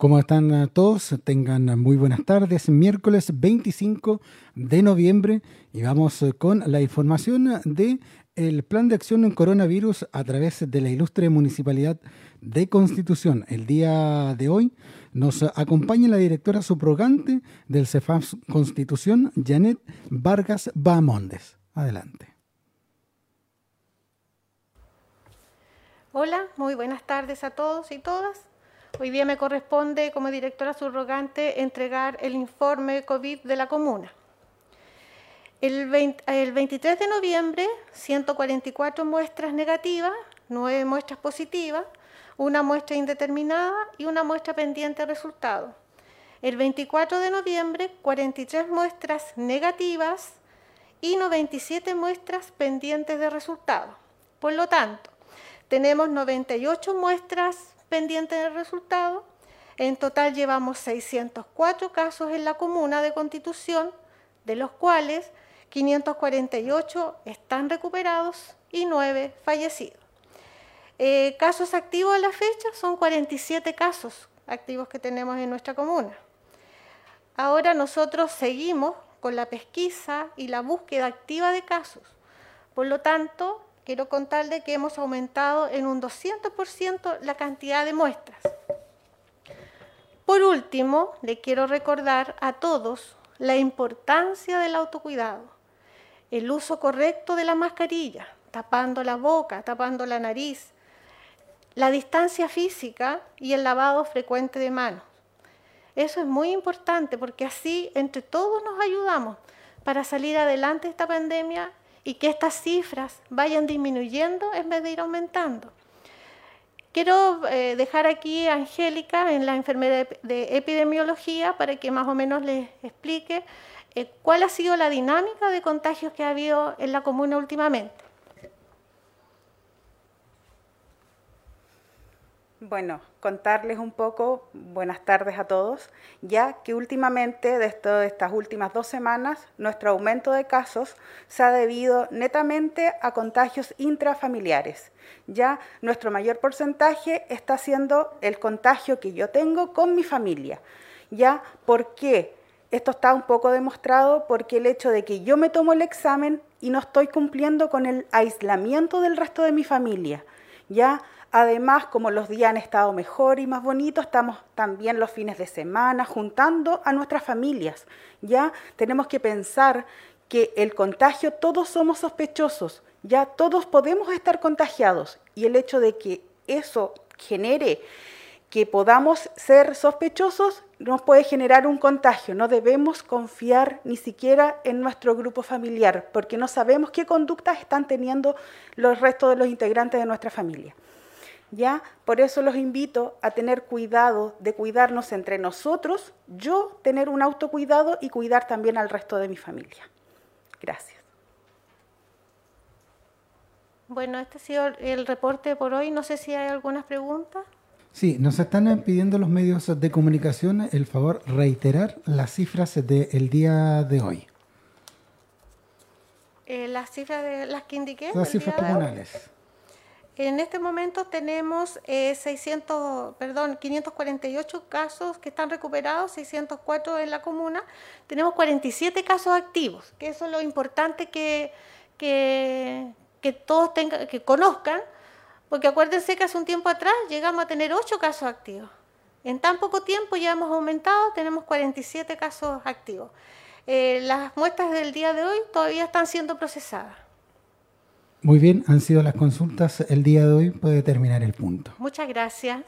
¿Cómo están todos? Tengan muy buenas tardes. Miércoles 25 de noviembre y vamos con la información de el plan de acción en coronavirus a través de la ilustre municipalidad de Constitución. El día de hoy nos acompaña la directora subrogante del CEFAS Constitución, Janet Vargas Bamondes. Adelante. Hola, muy buenas tardes a todos y todas. Hoy día me corresponde como directora subrogante entregar el informe COVID de la comuna. El, 23 de noviembre, 144 muestras negativas, 9 muestras positivas, una muestra indeterminada y una muestra pendiente de resultado. El 24 de noviembre, 43 muestras negativas y 97 muestras pendientes de resultado. Por lo tanto, tenemos 98 muestras pendientes de resultado. En total llevamos 604 casos en la comuna de Constitución, de los cuales 548 están recuperados y 9 fallecidos. Eh, casos activos a la fecha son 47 casos activos que tenemos en nuestra comuna. Ahora nosotros seguimos con la pesquisa y la búsqueda activa de casos. Por lo tanto, quiero contarle que hemos aumentado en un 200% la cantidad de muestras. Por último, le quiero recordar a todos la importancia del autocuidado, el uso correcto de la mascarilla, tapando la boca, tapando la nariz, la distancia física y el lavado frecuente de manos. Eso es muy importante porque así entre todos nos ayudamos para salir adelante de esta pandemia y que estas cifras vayan disminuyendo en vez de ir aumentando. Quiero eh, dejar aquí a Angélica en la enfermedad de epidemiología para que más o menos les explique eh, cuál ha sido la dinámica de contagios que ha habido en la comuna últimamente. Bueno, contarles un poco, buenas tardes a todos, ya que últimamente, de, estas últimas dos semanas, nuestro aumento de casos se ha debido netamente a contagios intrafamiliares. Ya nuestro mayor porcentaje está siendo el contagio que yo tengo con mi familia. ¿Ya? ¿Por qué? Esto está un poco demostrado porque el hecho de que yo me tomo el examen y no estoy cumpliendo con el aislamiento del resto de mi familia. ¿Ya? Además, como los días han estado mejor y más bonitos, estamos también los fines de semana juntando a nuestras familias. Ya tenemos que pensar que el contagio, todos somos sospechosos, ya todos podemos estar contagiados y el hecho de que eso genere que podamos ser sospechosos nos puede generar un contagio. No debemos confiar ni siquiera en nuestro grupo familiar porque no sabemos qué conductas están teniendo los restos de los integrantes de nuestra familia. ¿ya? Por eso los invito a tener cuidado de cuidarnos entre nosotros, yo tener un autocuidado y cuidar también al resto de mi familia. Gracias. Bueno, este ha sido el reporte por hoy. No sé si hay algunas preguntas. Sí, nos están pidiendo los medios de comunicación el favor reiterar las cifras del día de hoy. Eh, las cifras de las que indiqué. Las cifras comunales. En este momento tenemos 600, eh, perdón, 548 casos que están recuperados, 604 en la comuna. Tenemos 47 casos activos, que eso es lo importante que, que, todos tengan, que conozcan, porque acuérdense que hace un tiempo atrás llegamos a tener 8 casos activos. En tan poco tiempo ya hemos aumentado, tenemos 47 casos activos. Eh, las muestras del día de hoy todavía están siendo procesadas. Muy bien, han sido las consultas el día de hoy. Puede terminar el punto. Muchas gracias.